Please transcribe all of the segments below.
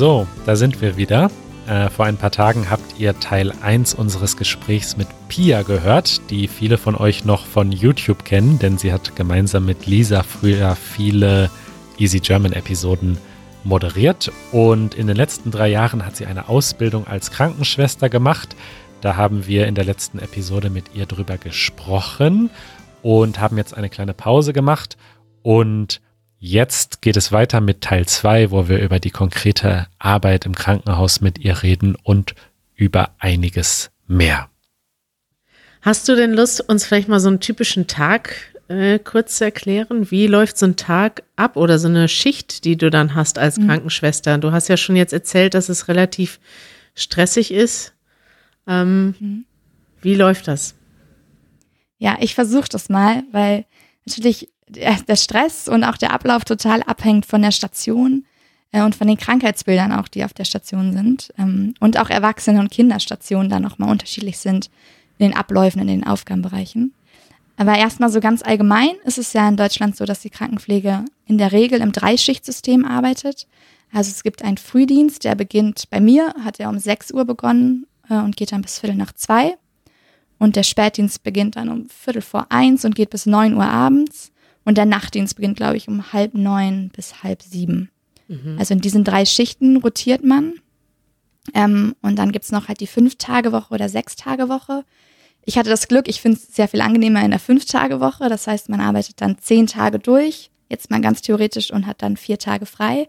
So, da sind wir wieder. Äh, vor ein paar Tagen habt ihr Teil 1 unseres Gesprächs mit Pia gehört, die viele von euch noch von YouTube kennen, denn sie hat gemeinsam mit Lisa früher viele Easy German Episoden moderiert und in den letzten drei Jahren hat sie eine Ausbildung als Krankenschwester gemacht. Da haben wir in der letzten Episode mit ihr drüber gesprochen und haben jetzt eine kleine Pause gemacht und Jetzt geht es weiter mit Teil 2, wo wir über die konkrete Arbeit im Krankenhaus mit ihr reden und über einiges mehr. Hast du denn Lust, uns vielleicht mal so einen typischen Tag äh, kurz zu erklären? Wie läuft so ein Tag ab oder so eine Schicht, die du dann hast als mhm. Krankenschwester? Du hast ja schon jetzt erzählt, dass es relativ stressig ist. Ähm, mhm. Wie läuft das? Ja, ich versuche das mal, weil natürlich der Stress und auch der Ablauf total abhängt von der Station äh, und von den Krankheitsbildern auch, die auf der Station sind. Ähm, und auch Erwachsene- und Kinderstationen da nochmal unterschiedlich sind in den Abläufen, in den Aufgabenbereichen. Aber erstmal so ganz allgemein ist es ja in Deutschland so, dass die Krankenpflege in der Regel im Dreischichtsystem arbeitet. Also es gibt einen Frühdienst, der beginnt bei mir, hat er um 6 Uhr begonnen äh, und geht dann bis Viertel nach zwei. Und der Spätdienst beginnt dann um Viertel vor eins und geht bis 9 Uhr abends. Und der Nachtdienst beginnt, glaube ich, um halb neun bis halb sieben. Mhm. Also in diesen drei Schichten rotiert man. Ähm, und dann gibt's noch halt die Fünf-Tage-Woche oder Sechs-Tage-Woche. Ich hatte das Glück, ich finde es sehr viel angenehmer in der Fünf-Tage-Woche. Das heißt, man arbeitet dann zehn Tage durch, jetzt mal ganz theoretisch, und hat dann vier Tage frei.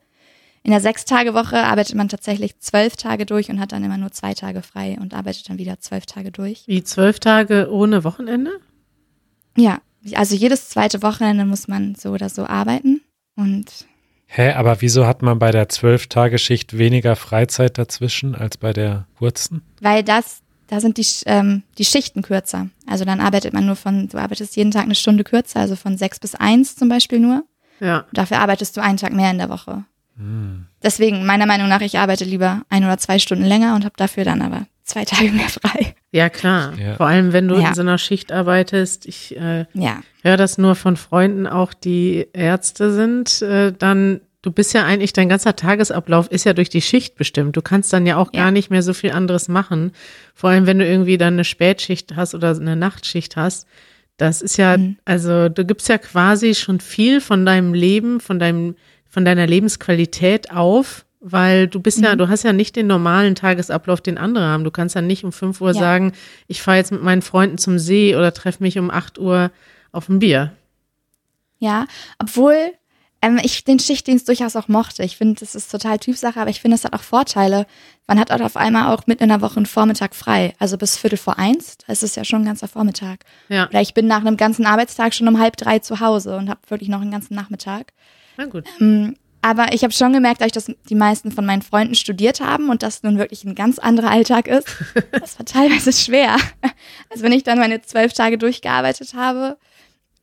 In der Sechs-Tage-Woche arbeitet man tatsächlich zwölf Tage durch und hat dann immer nur zwei Tage frei und arbeitet dann wieder zwölf Tage durch. Wie zwölf Tage ohne Wochenende? Ja, also jedes zweite Wochenende muss man so oder so arbeiten und Hä, aber wieso hat man bei der Zwölf-Tage-Schicht weniger Freizeit dazwischen als bei der kurzen? Weil das, da sind die, ähm, die Schichten kürzer. Also dann arbeitet man nur von, du arbeitest jeden Tag eine Stunde kürzer, also von sechs bis eins zum Beispiel nur. Ja. Dafür arbeitest du einen Tag mehr in der Woche. Hm. Deswegen, meiner Meinung nach, ich arbeite lieber ein oder zwei Stunden länger und habe dafür dann aber zwei Tage mehr frei. Ja, klar. Ja. Vor allem, wenn du ja. in so einer Schicht arbeitest. Ich äh, ja. höre das nur von Freunden, auch die Ärzte sind, äh, dann du bist ja eigentlich, dein ganzer Tagesablauf ist ja durch die Schicht bestimmt. Du kannst dann ja auch ja. gar nicht mehr so viel anderes machen. Vor allem, wenn du irgendwie dann eine Spätschicht hast oder eine Nachtschicht hast. Das ist ja, mhm. also du gibst ja quasi schon viel von deinem Leben, von deinem, von deiner Lebensqualität auf, weil du bist ja, mhm. du hast ja nicht den normalen Tagesablauf, den andere haben. Du kannst ja nicht um 5 Uhr ja. sagen, ich fahre jetzt mit meinen Freunden zum See oder treffe mich um 8 Uhr auf ein Bier. Ja, obwohl ähm, ich den Schichtdienst durchaus auch mochte. Ich finde, das ist total Typsache, aber ich finde, es hat auch Vorteile. Man hat halt auf einmal auch mitten in der Woche einen Vormittag frei. Also bis Viertel vor eins, da ist es ja schon ein ganzer Vormittag. Ja. Oder ich bin nach einem ganzen Arbeitstag schon um halb drei zu Hause und habe wirklich noch einen ganzen Nachmittag. Na gut. Ähm, aber ich habe schon gemerkt, dass die meisten von meinen Freunden studiert haben und das nun wirklich ein ganz anderer Alltag ist, das war teilweise schwer. Also wenn ich dann meine zwölf Tage durchgearbeitet habe,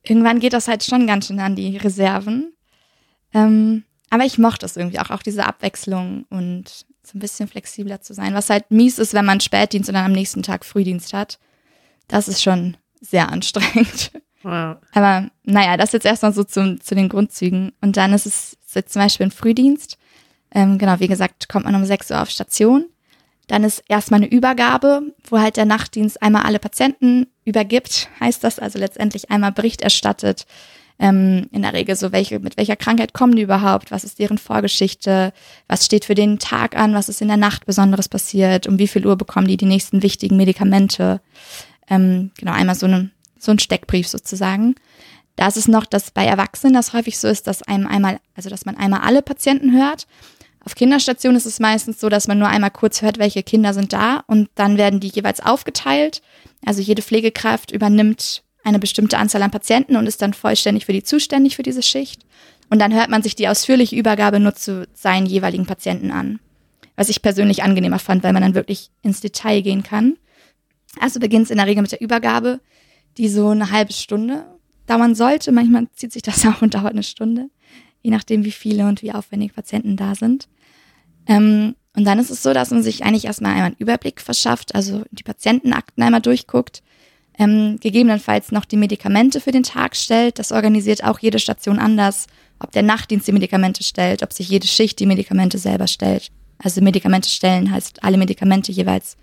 irgendwann geht das halt schon ganz schön an die Reserven. Ähm, aber ich mochte es irgendwie auch, auch diese Abwechslung und so ein bisschen flexibler zu sein. Was halt mies ist, wenn man Spätdienst und dann am nächsten Tag Frühdienst hat. Das ist schon sehr anstrengend. Wow. Aber naja, das jetzt erstmal so zum, zu den Grundzügen. Und dann ist es jetzt zum Beispiel ein Frühdienst. Ähm, genau, wie gesagt, kommt man um 6 Uhr auf Station. Dann ist erstmal eine Übergabe, wo halt der Nachtdienst einmal alle Patienten übergibt, heißt das also letztendlich einmal Bericht erstattet. Ähm, in der Regel so, welche, mit welcher Krankheit kommen die überhaupt, was ist deren Vorgeschichte, was steht für den Tag an, was ist in der Nacht Besonderes passiert, um wie viel Uhr bekommen die die nächsten wichtigen Medikamente. Ähm, genau, einmal so eine so ein Steckbrief sozusagen. Da ist es noch, dass bei Erwachsenen das häufig so ist, dass einem einmal, also dass man einmal alle Patienten hört. Auf Kinderstationen ist es meistens so, dass man nur einmal kurz hört, welche Kinder sind da und dann werden die jeweils aufgeteilt. Also jede Pflegekraft übernimmt eine bestimmte Anzahl an Patienten und ist dann vollständig für die zuständig für diese Schicht. Und dann hört man sich die ausführliche Übergabe nur zu seinen jeweiligen Patienten an. Was ich persönlich angenehmer fand, weil man dann wirklich ins Detail gehen kann. Also beginnt es in der Regel mit der Übergabe die so eine halbe Stunde dauern sollte. Manchmal zieht sich das auch und dauert eine Stunde, je nachdem, wie viele und wie aufwendig Patienten da sind. Ähm, und dann ist es so, dass man sich eigentlich erstmal einmal einen Überblick verschafft, also die Patientenakten einmal durchguckt, ähm, gegebenenfalls noch die Medikamente für den Tag stellt. Das organisiert auch jede Station anders, ob der Nachtdienst die Medikamente stellt, ob sich jede Schicht die Medikamente selber stellt. Also Medikamente stellen heißt alle Medikamente jeweils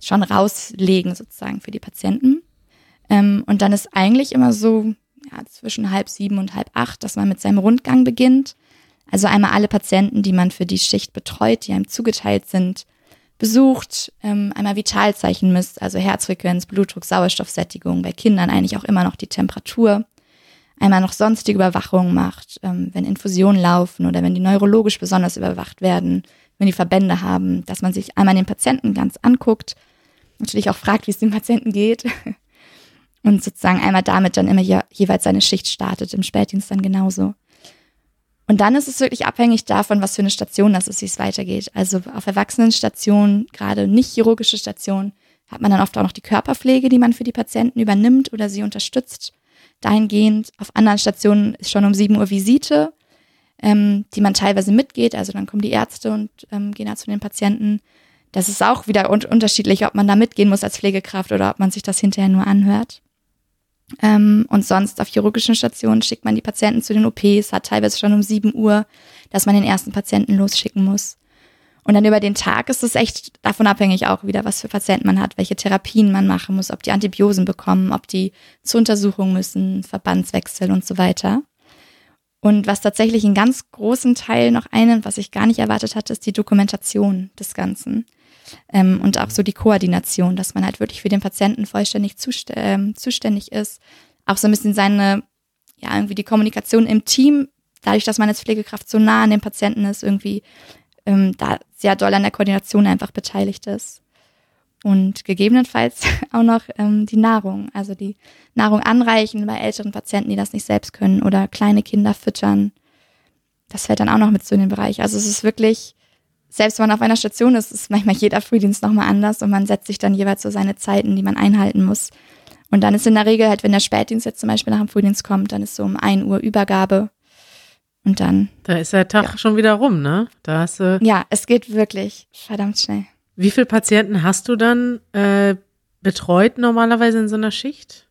schon rauslegen sozusagen für die Patienten. Ähm, und dann ist eigentlich immer so ja, zwischen halb sieben und halb acht, dass man mit seinem Rundgang beginnt. Also einmal alle Patienten, die man für die Schicht betreut, die einem zugeteilt sind, besucht, ähm, einmal Vitalzeichen misst, also Herzfrequenz, Blutdruck, Sauerstoffsättigung, bei Kindern eigentlich auch immer noch die Temperatur, einmal noch sonstige Überwachungen macht, ähm, wenn Infusionen laufen oder wenn die neurologisch besonders überwacht werden, wenn die Verbände haben, dass man sich einmal den Patienten ganz anguckt, natürlich auch fragt, wie es dem Patienten geht und sozusagen einmal damit dann immer je, jeweils seine Schicht startet, im Spätdienst dann genauso. Und dann ist es wirklich abhängig davon, was für eine Station das ist, wie es weitergeht. Also auf Erwachsenenstationen, gerade nicht chirurgische Stationen, hat man dann oft auch noch die Körperpflege, die man für die Patienten übernimmt oder sie unterstützt. Dahingehend, auf anderen Stationen ist schon um 7 Uhr Visite, ähm, die man teilweise mitgeht. Also dann kommen die Ärzte und ähm, gehen da zu den Patienten. Das ist auch wieder un unterschiedlich, ob man da mitgehen muss als Pflegekraft oder ob man sich das hinterher nur anhört. Ähm, und sonst auf chirurgischen Stationen schickt man die Patienten zu den OPs, hat teilweise schon um 7 Uhr, dass man den ersten Patienten losschicken muss. Und dann über den Tag ist es echt davon abhängig auch wieder, was für Patienten man hat, welche Therapien man machen muss, ob die Antibiosen bekommen, ob die zur Untersuchung müssen, Verbandswechsel und so weiter. Und was tatsächlich einen ganz großen Teil noch einnimmt, was ich gar nicht erwartet hatte, ist die Dokumentation des Ganzen. Ähm, und auch so die Koordination, dass man halt wirklich für den Patienten vollständig zust äh, zuständig ist. Auch so ein bisschen seine, ja, irgendwie die Kommunikation im Team, dadurch, dass man als Pflegekraft so nah an dem Patienten ist, irgendwie ähm, da sehr doll an der Koordination einfach beteiligt ist. Und gegebenenfalls auch noch ähm, die Nahrung, also die Nahrung anreichen bei älteren Patienten, die das nicht selbst können oder kleine Kinder füttern. Das fällt dann auch noch mit so in den Bereich. Also es ist wirklich, selbst wenn man auf einer Station ist, ist manchmal jeder Frühdienst nochmal anders und man setzt sich dann jeweils so seine Zeiten, die man einhalten muss. Und dann ist in der Regel halt, wenn der Spätdienst jetzt zum Beispiel nach dem Frühdienst kommt, dann ist so um ein Uhr Übergabe und dann. Da ist der Tag ja. schon wieder rum, ne? Da hast du. Ja, es geht wirklich verdammt schnell. Wie viele Patienten hast du dann äh, betreut normalerweise in so einer Schicht?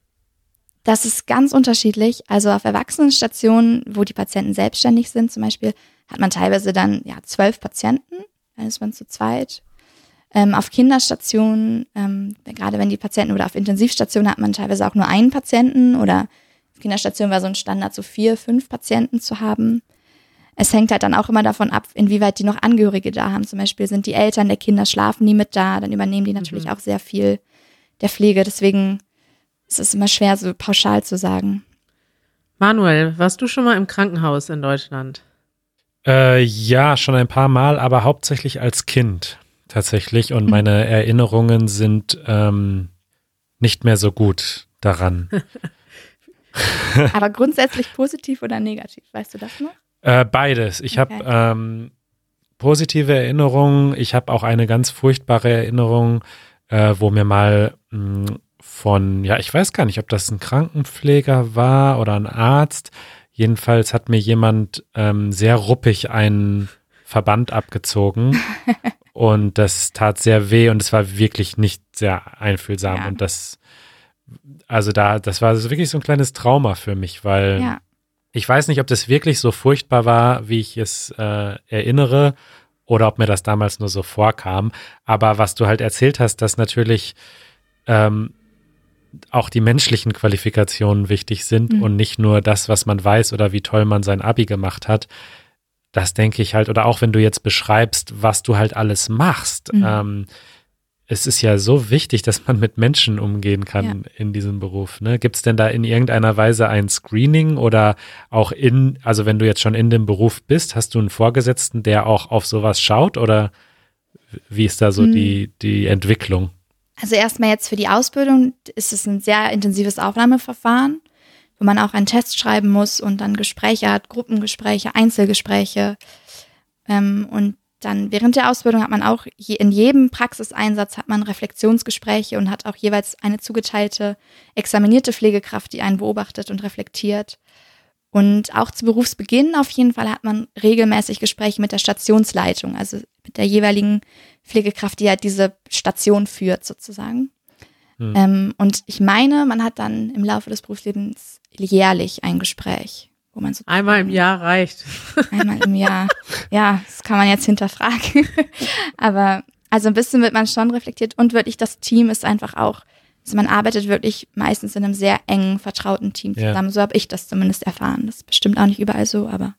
Das ist ganz unterschiedlich. Also auf Erwachsenenstationen, wo die Patienten selbstständig sind, zum Beispiel, hat man teilweise dann ja zwölf Patienten, dann ist man zu zweit. Ähm, auf Kinderstationen, ähm, gerade wenn die Patienten oder auf Intensivstationen hat man teilweise auch nur einen Patienten oder Kinderstation war so ein Standard, so vier, fünf Patienten zu haben. Es hängt halt dann auch immer davon ab, inwieweit die noch Angehörige da haben. Zum Beispiel sind die Eltern der Kinder schlafen die mit da, dann übernehmen die natürlich mhm. auch sehr viel der Pflege. Deswegen ist es immer schwer, so pauschal zu sagen. Manuel, warst du schon mal im Krankenhaus in Deutschland? Äh, ja, schon ein paar Mal, aber hauptsächlich als Kind tatsächlich. Und meine Erinnerungen sind ähm, nicht mehr so gut daran. Aber grundsätzlich positiv oder negativ, weißt du das noch? Äh, beides. Ich okay. habe ähm, positive Erinnerungen. Ich habe auch eine ganz furchtbare Erinnerung, äh, wo mir mal mh, hm, von, ja, ich weiß gar nicht, ob das ein Krankenpfleger war oder ein Arzt. Jedenfalls hat mir jemand ähm, sehr ruppig einen Verband abgezogen und das tat sehr weh und es war wirklich nicht sehr einfühlsam ja. und das also da, das war wirklich so ein kleines Trauma für mich, weil ja. ich weiß nicht, ob das wirklich so furchtbar war, wie ich es äh, erinnere, oder ob mir das damals nur so vorkam. Aber was du halt erzählt hast, dass natürlich ähm, auch die menschlichen Qualifikationen wichtig sind mhm. und nicht nur das, was man weiß oder wie toll man sein Abi gemacht hat. Das denke ich halt, oder auch wenn du jetzt beschreibst, was du halt alles machst. Mhm. Ähm, es ist ja so wichtig, dass man mit Menschen umgehen kann ja. in diesem Beruf. Ne? Gibt es denn da in irgendeiner Weise ein Screening oder auch in, also wenn du jetzt schon in dem Beruf bist, hast du einen Vorgesetzten, der auch auf sowas schaut oder wie ist da so mhm. die, die Entwicklung? Also erstmal jetzt für die Ausbildung ist es ein sehr intensives Aufnahmeverfahren, wo man auch einen Test schreiben muss und dann Gespräche hat, Gruppengespräche, Einzelgespräche. Ähm, und dann während der Ausbildung hat man auch je, in jedem Praxiseinsatz hat man Reflexionsgespräche und hat auch jeweils eine zugeteilte examinierte Pflegekraft, die einen beobachtet und reflektiert. Und auch zu Berufsbeginn auf jeden Fall hat man regelmäßig Gespräche mit der Stationsleitung, also mit der jeweiligen Pflegekraft, die halt diese Station führt sozusagen. Mhm. Ähm, und ich meine, man hat dann im Laufe des Berufslebens jährlich ein Gespräch, wo man so. Einmal im Jahr reicht. Einmal im Jahr. Ja, das kann man jetzt hinterfragen. Aber also ein bisschen wird man schon reflektiert und wirklich das Team ist einfach auch, also man arbeitet wirklich meistens in einem sehr engen, vertrauten Team zusammen. Ja. So habe ich das zumindest erfahren. Das ist bestimmt auch nicht überall so, aber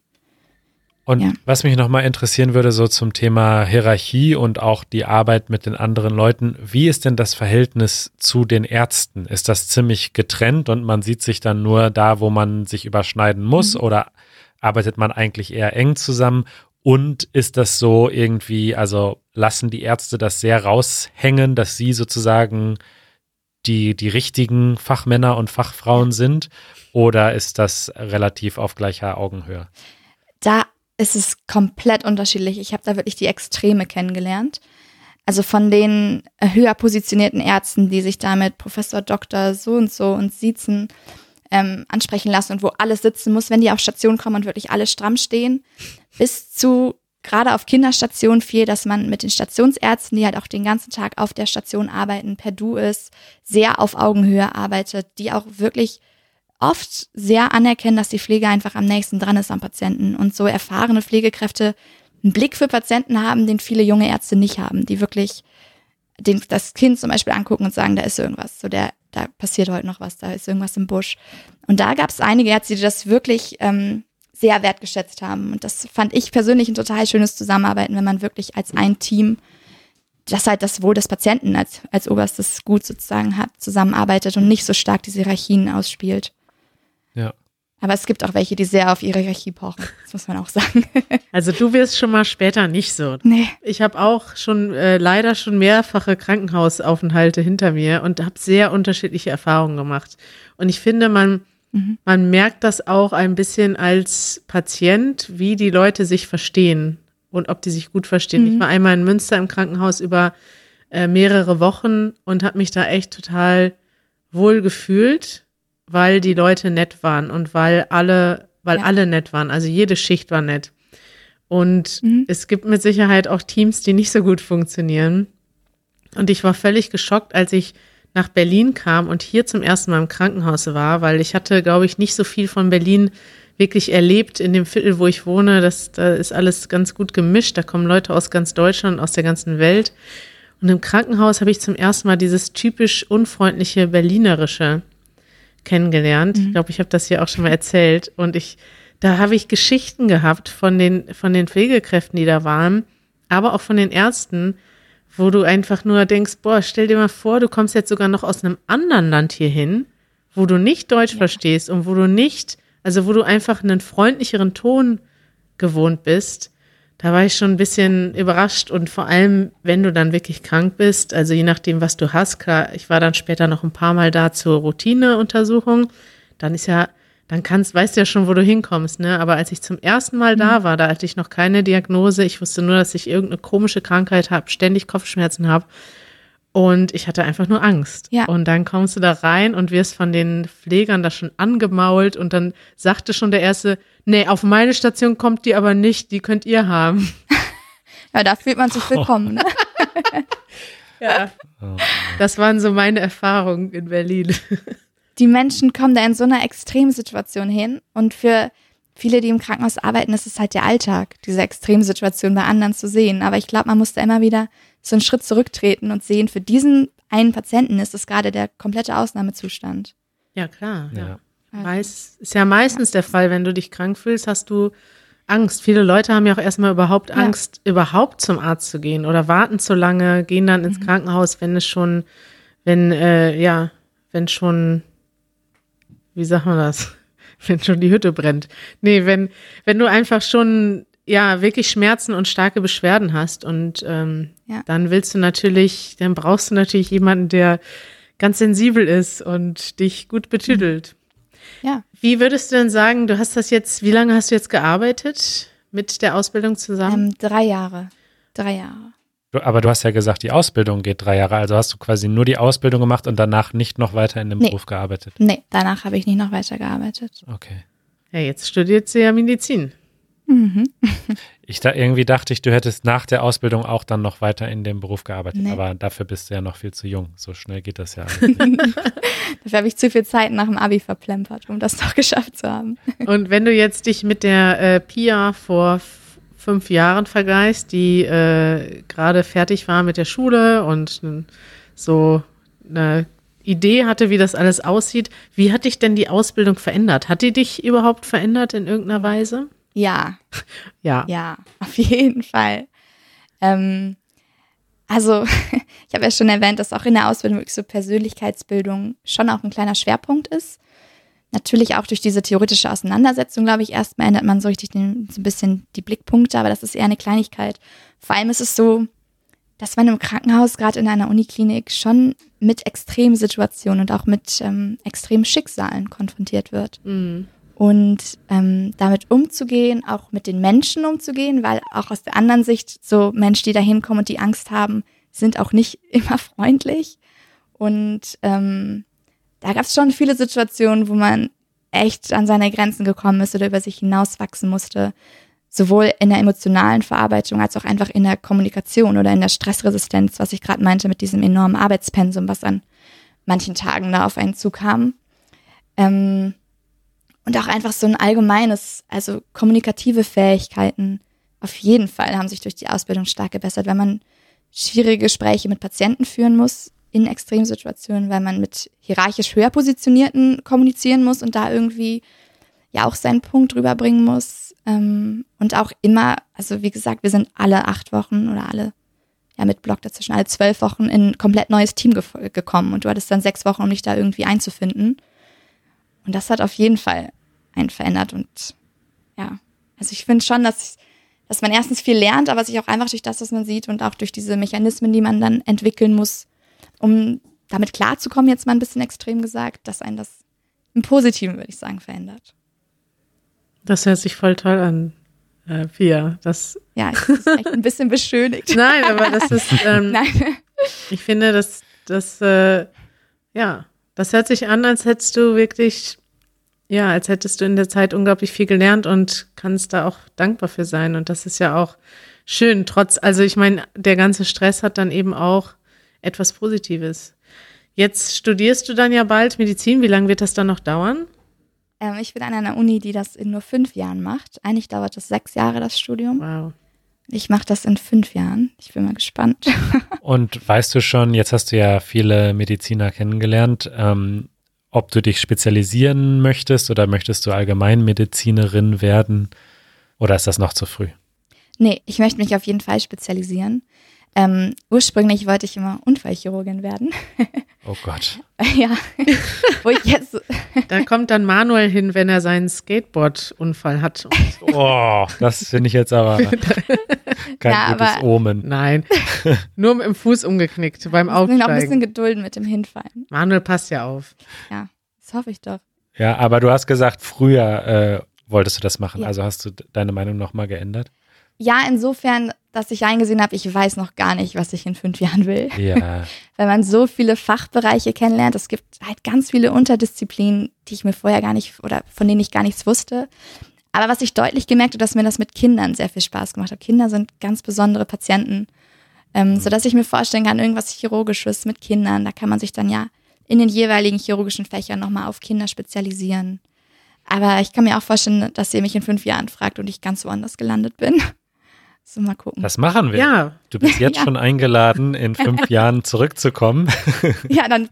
und ja. was mich nochmal interessieren würde, so zum Thema Hierarchie und auch die Arbeit mit den anderen Leuten, wie ist denn das Verhältnis zu den Ärzten? Ist das ziemlich getrennt und man sieht sich dann nur da, wo man sich überschneiden muss mhm. oder arbeitet man eigentlich eher eng zusammen? Und ist das so irgendwie, also lassen die Ärzte das sehr raushängen, dass sie sozusagen die, die richtigen Fachmänner und Fachfrauen sind? Oder ist das relativ auf gleicher Augenhöhe? Da es ist komplett unterschiedlich. Ich habe da wirklich die Extreme kennengelernt. Also von den höher positionierten Ärzten, die sich damit Professor Doktor so und so und Siezen ähm, ansprechen lassen und wo alles sitzen muss, wenn die auf Station kommen und wirklich alle stramm stehen, bis zu gerade auf Kinderstationen viel, dass man mit den Stationsärzten, die halt auch den ganzen Tag auf der Station arbeiten, per Du ist, sehr auf Augenhöhe arbeitet, die auch wirklich oft sehr anerkennen, dass die Pflege einfach am nächsten dran ist am Patienten und so erfahrene Pflegekräfte einen Blick für Patienten haben, den viele junge Ärzte nicht haben, die wirklich den, das Kind zum Beispiel angucken und sagen, da ist irgendwas, so der, da passiert heute noch was, da ist irgendwas im Busch. Und da gab es einige Ärzte, die das wirklich ähm, sehr wertgeschätzt haben. Und das fand ich persönlich ein total schönes Zusammenarbeiten, wenn man wirklich als ein Team das halt das Wohl des Patienten als, als oberstes Gut sozusagen hat, zusammenarbeitet und nicht so stark diese Hierarchien ausspielt. Aber es gibt auch welche, die sehr auf ihre Hierarchie pochen. Das muss man auch sagen. Also du wirst schon mal später nicht so. Nee. Ich habe auch schon äh, leider schon mehrfache Krankenhausaufenthalte hinter mir und habe sehr unterschiedliche Erfahrungen gemacht. Und ich finde, man, mhm. man merkt das auch ein bisschen als Patient, wie die Leute sich verstehen und ob die sich gut verstehen. Mhm. Ich war einmal in Münster im Krankenhaus über äh, mehrere Wochen und habe mich da echt total wohl gefühlt weil die Leute nett waren und weil alle, weil ja. alle nett waren. Also jede Schicht war nett. Und mhm. es gibt mit Sicherheit auch Teams, die nicht so gut funktionieren. Und ich war völlig geschockt, als ich nach Berlin kam und hier zum ersten Mal im Krankenhaus war, weil ich hatte, glaube ich, nicht so viel von Berlin wirklich erlebt in dem Viertel, wo ich wohne. Das, da ist alles ganz gut gemischt. Da kommen Leute aus ganz Deutschland, aus der ganzen Welt. Und im Krankenhaus habe ich zum ersten Mal dieses typisch unfreundliche Berlinerische kennengelernt. Mhm. Ich glaube, ich habe das hier auch schon mal erzählt. Und ich, da habe ich Geschichten gehabt von den, von den Pflegekräften, die da waren, aber auch von den Ärzten, wo du einfach nur denkst, boah, stell dir mal vor, du kommst jetzt sogar noch aus einem anderen Land hierhin, wo du nicht Deutsch ja. verstehst und wo du nicht, also wo du einfach einen freundlicheren Ton gewohnt bist da war ich schon ein bisschen überrascht und vor allem, wenn du dann wirklich krank bist, also je nachdem, was du hast, klar, ich war dann später noch ein paar Mal da zur Routineuntersuchung, dann ist ja, dann kannst, weißt du ja schon, wo du hinkommst, ne? Aber als ich zum ersten Mal da mhm. war, da hatte ich noch keine Diagnose, ich wusste nur, dass ich irgendeine komische Krankheit habe, ständig Kopfschmerzen habe und ich hatte einfach nur Angst. Ja. Und dann kommst du da rein und wirst von den Pflegern da schon angemault und dann sagte schon der erste, nee, auf meine Station kommt die aber nicht, die könnt ihr haben. ja, da fühlt man sich willkommen, ne? ja. Das waren so meine Erfahrungen in Berlin. Die Menschen kommen da in so einer Extremsituation hin und für viele, die im Krankenhaus arbeiten, ist es halt der Alltag, diese Extremsituation bei anderen zu sehen. Aber ich glaube, man muss da immer wieder so einen Schritt zurücktreten und sehen, für diesen einen Patienten ist es gerade der komplette Ausnahmezustand. Ja, klar. Ja. ja. Meist, ist ja meistens der Fall, wenn du dich krank fühlst, hast du Angst. Viele Leute haben ja auch erstmal überhaupt Angst, ja. überhaupt zum Arzt zu gehen oder warten zu lange, gehen dann ins mhm. Krankenhaus, wenn es schon, wenn, äh, ja, wenn schon, wie sagt man das? Wenn schon die Hütte brennt. Nee, wenn, wenn du einfach schon ja wirklich Schmerzen und starke Beschwerden hast und ähm, ja. dann willst du natürlich, dann brauchst du natürlich jemanden, der ganz sensibel ist und dich gut betüdelt. Ja. Wie würdest du denn sagen, du hast das jetzt, wie lange hast du jetzt gearbeitet mit der Ausbildung zusammen? Ähm, drei Jahre. Drei Jahre. Aber du hast ja gesagt, die Ausbildung geht drei Jahre. Also hast du quasi nur die Ausbildung gemacht und danach nicht noch weiter in dem nee. Beruf gearbeitet? Nee, danach habe ich nicht noch weiter gearbeitet. Okay. Ja, jetzt studiert sie ja Medizin. Mhm. ich da irgendwie dachte ich, du hättest nach der Ausbildung auch dann noch weiter in dem Beruf gearbeitet, nee. aber dafür bist du ja noch viel zu jung. So schnell geht das ja. dafür habe ich zu viel Zeit nach dem Abi verplempert, um das noch geschafft zu haben. Und wenn du jetzt dich mit der äh, Pia vor fünf Jahren vergleichst, die äh, gerade fertig war mit der Schule und so eine Idee hatte, wie das alles aussieht. Wie hat dich denn die Ausbildung verändert? Hat die dich überhaupt verändert in irgendeiner Weise? Ja. Ja. Ja, auf jeden Fall. Ähm, also, ich habe ja schon erwähnt, dass auch in der Ausbildung wirklich so Persönlichkeitsbildung schon auch ein kleiner Schwerpunkt ist. Natürlich auch durch diese theoretische Auseinandersetzung, glaube ich, erstmal ändert man so richtig den, so ein bisschen die Blickpunkte, aber das ist eher eine Kleinigkeit. Vor allem ist es so, dass man im Krankenhaus, gerade in einer Uniklinik, schon mit Extremsituationen und auch mit ähm, extremen Schicksalen konfrontiert wird. Mhm. Und ähm, damit umzugehen, auch mit den Menschen umzugehen, weil auch aus der anderen Sicht so Menschen, die da hinkommen und die Angst haben, sind auch nicht immer freundlich. Und ähm, da gab es schon viele Situationen, wo man echt an seine Grenzen gekommen ist oder über sich hinauswachsen musste sowohl in der emotionalen Verarbeitung als auch einfach in der Kommunikation oder in der Stressresistenz, was ich gerade meinte mit diesem enormen Arbeitspensum, was an manchen Tagen da auf einen zukam. Ähm, und auch einfach so ein allgemeines, also kommunikative Fähigkeiten auf jeden Fall haben sich durch die Ausbildung stark gebessert, wenn man schwierige Gespräche mit Patienten führen muss in Extremsituationen, weil man mit hierarchisch höher positionierten kommunizieren muss und da irgendwie ja auch seinen Punkt rüberbringen muss ähm, und auch immer, also wie gesagt, wir sind alle acht Wochen oder alle, ja mit Block dazwischen, alle zwölf Wochen in ein komplett neues Team ge gekommen und du hattest dann sechs Wochen, um dich da irgendwie einzufinden. Und das hat auf jeden Fall einen verändert und ja, also ich finde schon, dass, dass man erstens viel lernt, aber sich auch einfach durch das, was man sieht und auch durch diese Mechanismen, die man dann entwickeln muss, um damit klarzukommen, jetzt mal ein bisschen extrem gesagt, dass einen das im Positiven, würde ich sagen, verändert. Das hört sich voll toll an, äh, Pia. Das ja, ich echt ein bisschen beschönigt. Nein, aber das ist, ähm, Nein. ich finde, dass das, äh, ja, das hört sich an, als hättest du wirklich, ja, als hättest du in der Zeit unglaublich viel gelernt und kannst da auch dankbar für sein. Und das ist ja auch schön, trotz, also ich meine, der ganze Stress hat dann eben auch etwas Positives. Jetzt studierst du dann ja bald Medizin. Wie lange wird das dann noch dauern? Ähm, ich bin an einer Uni, die das in nur fünf Jahren macht. Eigentlich dauert das sechs Jahre, das Studium. Wow. Ich mache das in fünf Jahren. Ich bin mal gespannt. Und weißt du schon, jetzt hast du ja viele Mediziner kennengelernt, ähm, ob du dich spezialisieren möchtest oder möchtest du Allgemeinmedizinerin werden oder ist das noch zu früh? Nee, ich möchte mich auf jeden Fall spezialisieren. Ähm, ursprünglich wollte ich immer Unfallchirurgin werden. Oh Gott. ja. Wo ich jetzt. da kommt dann Manuel hin, wenn er seinen Skateboard-Unfall hat. Oh, das finde ich jetzt aber kein ja, gutes aber, Omen. Nein. Nur mit dem Fuß umgeknickt beim Aufsteigen. noch ein bisschen gedulden mit dem Hinfallen. Manuel passt ja auf. Ja, das hoffe ich doch. Ja, aber du hast gesagt, früher äh, wolltest du das machen. Ja. Also hast du deine Meinung nochmal geändert? Ja, insofern, dass ich eingesehen habe, ich weiß noch gar nicht, was ich in fünf Jahren will. Ja. Weil man so viele Fachbereiche kennenlernt. Es gibt halt ganz viele Unterdisziplinen, die ich mir vorher gar nicht oder von denen ich gar nichts wusste. Aber was ich deutlich gemerkt habe, dass mir das mit Kindern sehr viel Spaß gemacht hat. Kinder sind ganz besondere Patienten, ähm, mhm. sodass ich mir vorstellen kann, irgendwas Chirurgisches mit Kindern, da kann man sich dann ja in den jeweiligen chirurgischen Fächern nochmal auf Kinder spezialisieren. Aber ich kann mir auch vorstellen, dass ihr mich in fünf Jahren fragt und ich ganz woanders gelandet bin. So, mal gucken. Das machen wir. Ja. Du bist jetzt ja. schon eingeladen, in fünf Jahren zurückzukommen. ja, dann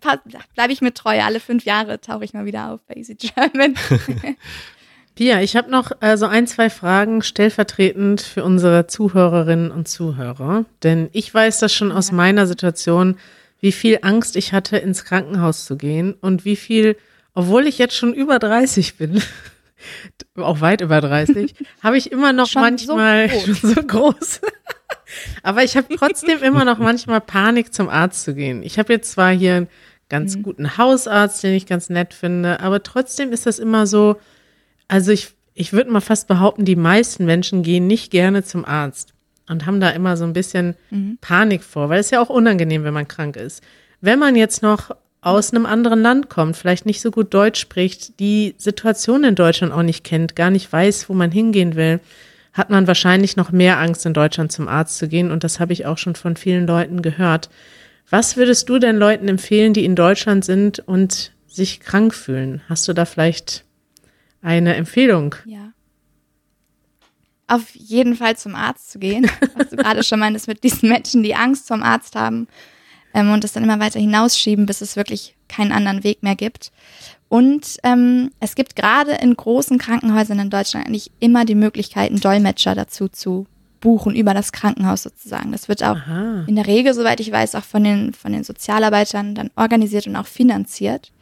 bleibe ich mir treu. Alle fünf Jahre tauche ich mal wieder auf bei Easy German. Pia, ich habe noch äh, so ein, zwei Fragen stellvertretend für unsere Zuhörerinnen und Zuhörer. Denn ich weiß das schon aus meiner Situation, wie viel Angst ich hatte, ins Krankenhaus zu gehen und wie viel, obwohl ich jetzt schon über 30 bin, auch weit über 30, habe ich immer noch schon manchmal so groß. so groß. Aber ich habe trotzdem immer noch manchmal Panik, zum Arzt zu gehen. Ich habe jetzt zwar hier einen ganz mhm. guten Hausarzt, den ich ganz nett finde, aber trotzdem ist das immer so, also ich, ich würde mal fast behaupten, die meisten Menschen gehen nicht gerne zum Arzt und haben da immer so ein bisschen mhm. Panik vor, weil es ja auch unangenehm, wenn man krank ist. Wenn man jetzt noch aus einem anderen Land kommt, vielleicht nicht so gut Deutsch spricht, die Situation in Deutschland auch nicht kennt, gar nicht weiß, wo man hingehen will. hat man wahrscheinlich noch mehr Angst, in Deutschland zum Arzt zu gehen. Und das habe ich auch schon von vielen Leuten gehört. Was würdest du denn Leuten empfehlen, die in Deutschland sind und sich krank fühlen? Hast du da vielleicht eine Empfehlung? Ja. Auf jeden Fall zum Arzt zu gehen, was du gerade schon meintest, mit diesen Menschen, die Angst zum Arzt haben ähm, und das dann immer weiter hinausschieben, bis es wirklich keinen anderen Weg mehr gibt. Und ähm, es gibt gerade in großen Krankenhäusern in Deutschland eigentlich immer die Möglichkeit, einen Dolmetscher dazu zu buchen über das Krankenhaus sozusagen. Das wird auch Aha. in der Regel, soweit ich weiß, auch von den, von den Sozialarbeitern dann organisiert und auch finanziert.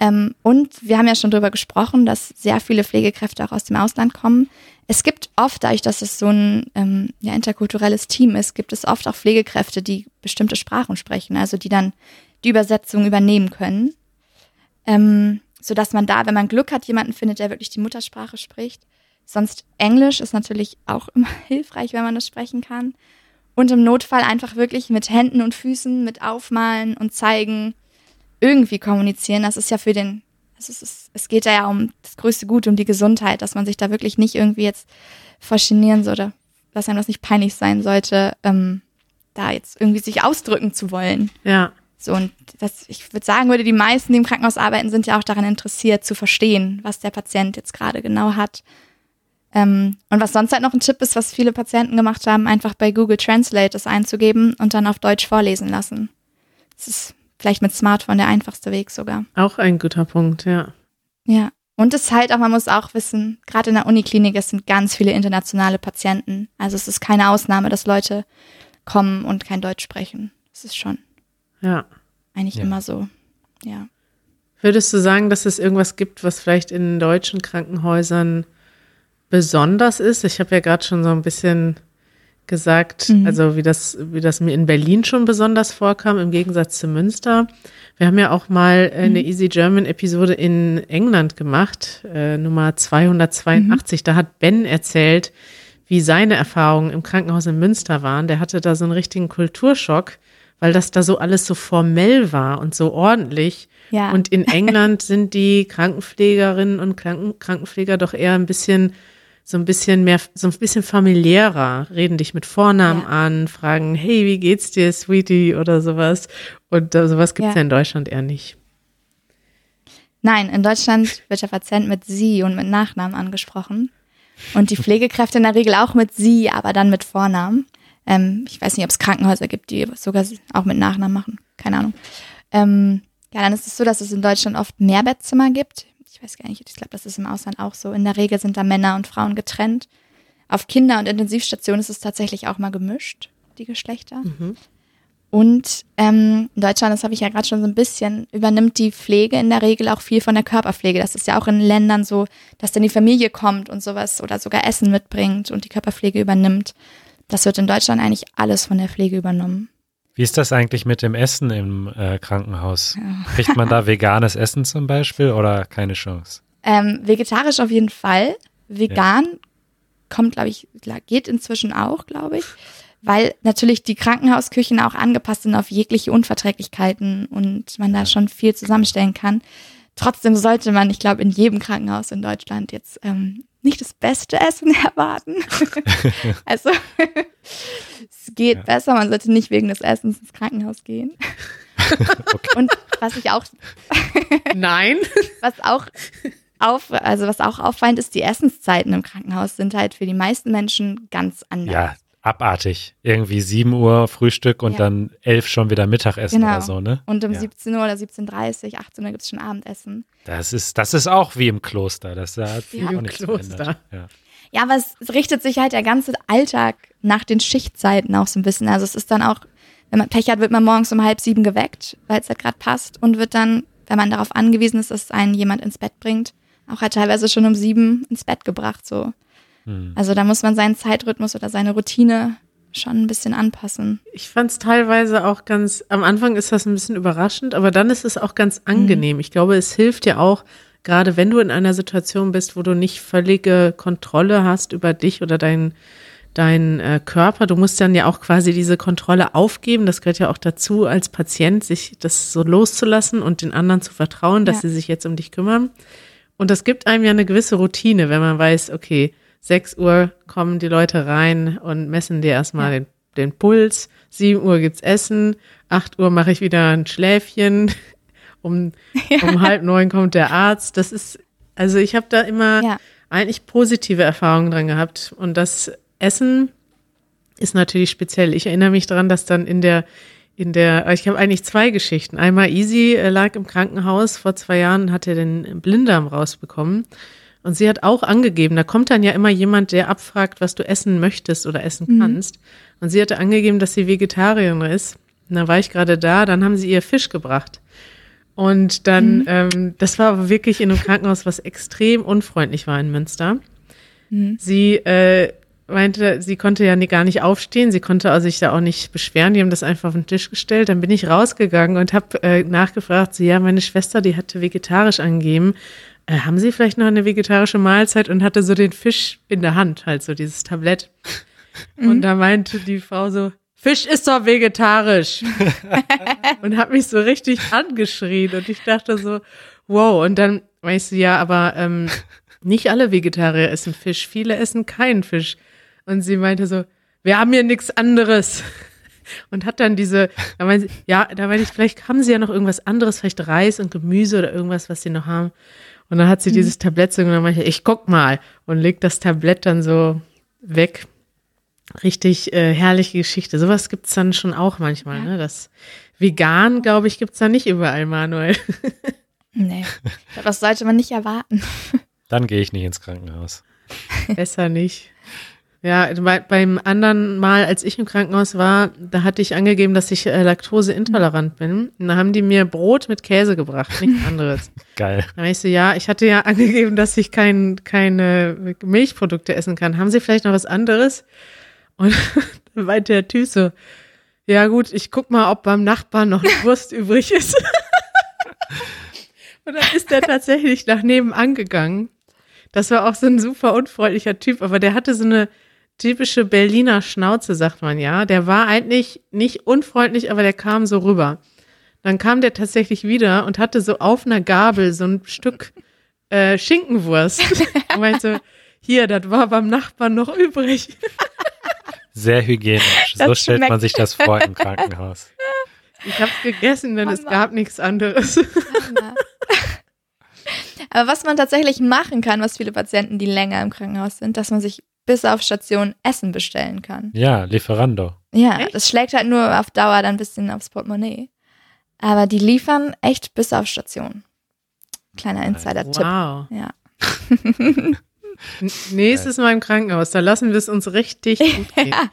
Ähm, und wir haben ja schon darüber gesprochen, dass sehr viele Pflegekräfte auch aus dem Ausland kommen. Es gibt oft, dadurch, dass es so ein ähm, ja, interkulturelles Team ist, gibt es oft auch Pflegekräfte, die bestimmte Sprachen sprechen, also die dann die Übersetzung übernehmen können. Ähm, sodass man da, wenn man Glück hat, jemanden findet, der wirklich die Muttersprache spricht. Sonst Englisch ist natürlich auch immer hilfreich, wenn man das sprechen kann. Und im Notfall einfach wirklich mit Händen und Füßen, mit Aufmalen und Zeigen irgendwie kommunizieren. Das ist ja für den, es, ist, es geht ja um das größte Gut, um die Gesundheit, dass man sich da wirklich nicht irgendwie jetzt faszinieren sollte, dass einem das nicht peinlich sein sollte, ähm, da jetzt irgendwie sich ausdrücken zu wollen. Ja. So, und das, ich würde sagen, würde die meisten, die im Krankenhaus arbeiten, sind ja auch daran interessiert, zu verstehen, was der Patient jetzt gerade genau hat ähm, und was sonst halt noch ein Tipp ist, was viele Patienten gemacht haben, einfach bei Google Translate das einzugeben und dann auf Deutsch vorlesen lassen. Das ist vielleicht mit Smartphone der einfachste Weg sogar. Auch ein guter Punkt, ja. Ja. Und es ist halt auch, man muss auch wissen, gerade in der Uniklinik, es sind ganz viele internationale Patienten. Also es ist keine Ausnahme, dass Leute kommen und kein Deutsch sprechen. Das ist schon. Ja. Eigentlich ja. immer so. Ja. Würdest du sagen, dass es irgendwas gibt, was vielleicht in deutschen Krankenhäusern besonders ist. Ich habe ja gerade schon so ein bisschen gesagt, mhm. also wie das, wie das mir in Berlin schon besonders vorkam, im Gegensatz zu Münster. Wir haben ja auch mal eine mhm. Easy German Episode in England gemacht, äh, Nummer 282. Mhm. Da hat Ben erzählt, wie seine Erfahrungen im Krankenhaus in Münster waren. Der hatte da so einen richtigen Kulturschock, weil das da so alles so formell war und so ordentlich. Ja. Und in England sind die Krankenpflegerinnen und Kranken Krankenpfleger doch eher ein bisschen so ein bisschen mehr, so ein bisschen familiärer, reden dich mit Vornamen ja. an, fragen, hey, wie geht's dir, Sweetie, oder sowas. Und uh, sowas gibt's ja. ja in Deutschland eher nicht. Nein, in Deutschland wird der Patient mit Sie und mit Nachnamen angesprochen. Und die Pflegekräfte in der Regel auch mit Sie, aber dann mit Vornamen. Ähm, ich weiß nicht, ob es Krankenhäuser gibt, die sogar auch mit Nachnamen machen. Keine Ahnung. Ähm, ja, dann ist es so, dass es in Deutschland oft mehr Bettzimmer gibt ich weiß gar nicht, ich glaube, das ist im Ausland auch so. In der Regel sind da Männer und Frauen getrennt. Auf Kinder- und Intensivstationen ist es tatsächlich auch mal gemischt, die Geschlechter. Mhm. Und ähm, in Deutschland, das habe ich ja gerade schon so ein bisschen, übernimmt die Pflege in der Regel auch viel von der Körperpflege. Das ist ja auch in Ländern so, dass dann die Familie kommt und sowas oder sogar Essen mitbringt und die Körperpflege übernimmt. Das wird in Deutschland eigentlich alles von der Pflege übernommen. Wie ist das eigentlich mit dem Essen im äh, Krankenhaus? Ja. Kriegt man da veganes Essen zum Beispiel oder keine Chance? Ähm, vegetarisch auf jeden Fall. Vegan ja. kommt, glaube ich, geht inzwischen auch, glaube ich. Weil natürlich die Krankenhausküchen auch angepasst sind auf jegliche Unverträglichkeiten und man da schon viel zusammenstellen kann. Trotzdem sollte man, ich glaube, in jedem Krankenhaus in Deutschland jetzt ähm, nicht das beste Essen erwarten. also es geht ja. besser, man sollte nicht wegen des Essens ins Krankenhaus gehen. okay. Und was ich auch Nein. was auch auf, also was auch auffallend ist, die Essenszeiten im Krankenhaus sind halt für die meisten Menschen ganz anders. Ja, abartig. Irgendwie 7 Uhr Frühstück und ja. dann 11 schon wieder Mittagessen genau. oder so, ne? Und um ja. 17 Uhr oder 17.30 Uhr, 18 Uhr gibt es schon Abendessen. Das ist, das ist auch wie im Kloster. Das hat sich ja. auch nichts Kloster. Ja. ja, aber es richtet sich halt der ganze Alltag nach den Schichtzeiten auch so ein bisschen. Also es ist dann auch, wenn man Pech hat, wird man morgens um halb sieben geweckt, weil es halt gerade passt und wird dann, wenn man darauf angewiesen ist, dass einen jemand ins Bett bringt, auch halt teilweise schon um sieben ins Bett gebracht, so. Hm. Also da muss man seinen Zeitrhythmus oder seine Routine schon ein bisschen anpassen. Ich fand es teilweise auch ganz, am Anfang ist das ein bisschen überraschend, aber dann ist es auch ganz angenehm. Mhm. Ich glaube, es hilft ja auch, gerade wenn du in einer Situation bist, wo du nicht völlige Kontrolle hast über dich oder deinen dein, äh, Körper, du musst dann ja auch quasi diese Kontrolle aufgeben. Das gehört ja auch dazu, als Patient sich das so loszulassen und den anderen zu vertrauen, dass ja. sie sich jetzt um dich kümmern. Und das gibt einem ja eine gewisse Routine, wenn man weiß, okay, 6 Uhr kommen die Leute rein und messen dir erstmal ja. den, den Puls. 7 Uhr gibt's Essen. 8 Uhr mache ich wieder ein Schläfchen. Um, ja. um halb neun kommt der Arzt. Das ist, also ich habe da immer ja. eigentlich positive Erfahrungen dran gehabt. Und das Essen ist natürlich speziell. Ich erinnere mich daran, dass dann in der in der, ich habe eigentlich zwei Geschichten. Einmal Easy äh, lag im Krankenhaus vor zwei Jahren, hatte den Blinddarm rausbekommen. Und sie hat auch angegeben, da kommt dann ja immer jemand, der abfragt, was du essen möchtest oder essen mhm. kannst. Und sie hatte angegeben, dass sie Vegetarierin ist. Und da war ich gerade da, dann haben sie ihr Fisch gebracht. Und dann, mhm. ähm, das war aber wirklich in einem Krankenhaus, was extrem unfreundlich war in Münster. Mhm. Sie äh, meinte, sie konnte ja gar nicht aufstehen, sie konnte sich da auch nicht beschweren, die haben das einfach auf den Tisch gestellt. Dann bin ich rausgegangen und habe äh, nachgefragt, so, ja, meine Schwester, die hatte vegetarisch angegeben, äh, haben Sie vielleicht noch eine vegetarische Mahlzeit und hatte so den Fisch in der Hand, halt so dieses Tablett. Mhm. Und da meinte die Frau so, Fisch ist doch vegetarisch. und hat mich so richtig angeschrien und ich dachte so, wow. Und dann weißt du, ja, aber ähm, nicht alle Vegetarier essen Fisch, viele essen keinen Fisch. Und sie meinte so, wir haben hier nichts anderes. Und hat dann diese, da meinte sie, ja, da meinte ich, vielleicht haben sie ja noch irgendwas anderes, vielleicht Reis und Gemüse oder irgendwas, was sie noch haben. Und dann hat sie mhm. dieses Tablett so genommen, meinte, ich guck mal und legt das Tablett dann so weg. Richtig äh, herrliche Geschichte. Sowas gibt's dann schon auch manchmal, ja. ne? Das vegan, glaube ich, gibt's da nicht überall, Manuel. nee, das sollte man nicht erwarten. Dann gehe ich nicht ins Krankenhaus. Besser nicht. Ja, bei, beim anderen Mal, als ich im Krankenhaus war, da hatte ich angegeben, dass ich äh, laktoseintolerant bin. Und da haben die mir Brot mit Käse gebracht, nichts anderes. Geil. Da habe ich so, ja, ich hatte ja angegeben, dass ich kein, keine Milchprodukte essen kann. Haben Sie vielleicht noch was anderes? Und dann meinte der Typ so, ja gut, ich guck mal, ob beim Nachbarn noch eine Wurst übrig ist. Und dann ist der tatsächlich nach nebenan gegangen. Das war auch so ein super unfreundlicher Typ, aber der hatte so eine typische Berliner Schnauze, sagt man ja. Der war eigentlich nicht unfreundlich, aber der kam so rüber. Dann kam der tatsächlich wieder und hatte so auf einer Gabel so ein Stück äh, Schinkenwurst. und meinte, hier, das war beim Nachbarn noch übrig. Sehr hygienisch. Das so stellt schmeckt. man sich das vor im Krankenhaus. Ich habe gegessen, denn Mama. es gab nichts anderes. Aber was man tatsächlich machen kann, was viele Patienten, die länger im Krankenhaus sind, dass man sich bis auf Station Essen bestellen kann. Ja, Lieferando. Ja, echt? das schlägt halt nur auf Dauer dann ein bisschen aufs Portemonnaie. Aber die liefern echt bis auf Station. Kleiner Insider-Tipp. Wow. Ja. Nächstes Mal im Krankenhaus, da lassen wir es uns richtig gut gehen. ja.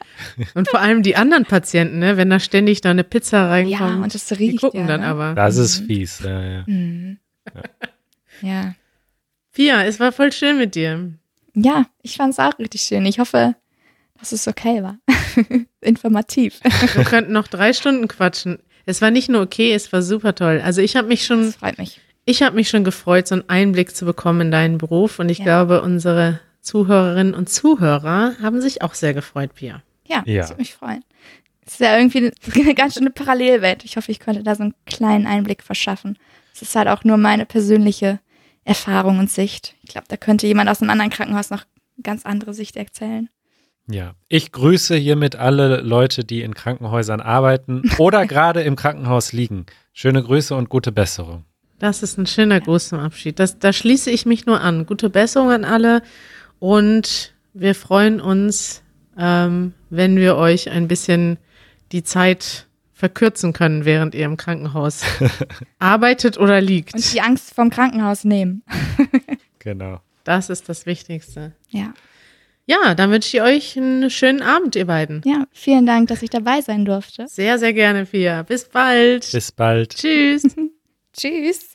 Und vor allem die anderen Patienten, ne, wenn da ständig da eine Pizza reinkommt, ja, und das riecht, die gucken ja, dann ne? aber. Das ist mhm. fies, ja, ja. Mhm. ja. Pia, es war voll schön mit dir. Ja, ich fand es auch richtig schön. Ich hoffe, dass es okay war. Informativ. Wir könnten noch drei Stunden quatschen. Es war nicht nur okay, es war super toll. Also ich habe mich schon. Das freut mich. Ich habe mich schon gefreut, so einen Einblick zu bekommen in deinen Beruf. Und ich ja. glaube, unsere Zuhörerinnen und Zuhörer haben sich auch sehr gefreut, Pia. Ja, ja. ich würde mich freuen. Es ist ja irgendwie eine ganz schöne Parallelwelt. Ich hoffe, ich konnte da so einen kleinen Einblick verschaffen. Es ist halt auch nur meine persönliche Erfahrung und Sicht. Ich glaube, da könnte jemand aus einem anderen Krankenhaus noch eine ganz andere Sicht erzählen. Ja, ich grüße hiermit alle Leute, die in Krankenhäusern arbeiten oder gerade im Krankenhaus liegen. Schöne Grüße und gute Besserung. Das ist ein schöner Gruß zum Abschied. Das, da schließe ich mich nur an. Gute Besserung an alle und wir freuen uns, ähm, wenn wir euch ein bisschen die Zeit verkürzen können, während ihr im Krankenhaus arbeitet oder liegt. Und die Angst vom Krankenhaus nehmen. genau. Das ist das Wichtigste. Ja. Ja, dann wünsche ich euch einen schönen Abend, ihr beiden. Ja, vielen Dank, dass ich dabei sein durfte. Sehr, sehr gerne, Pia. Bis bald. Bis bald. Tschüss. Tschüss.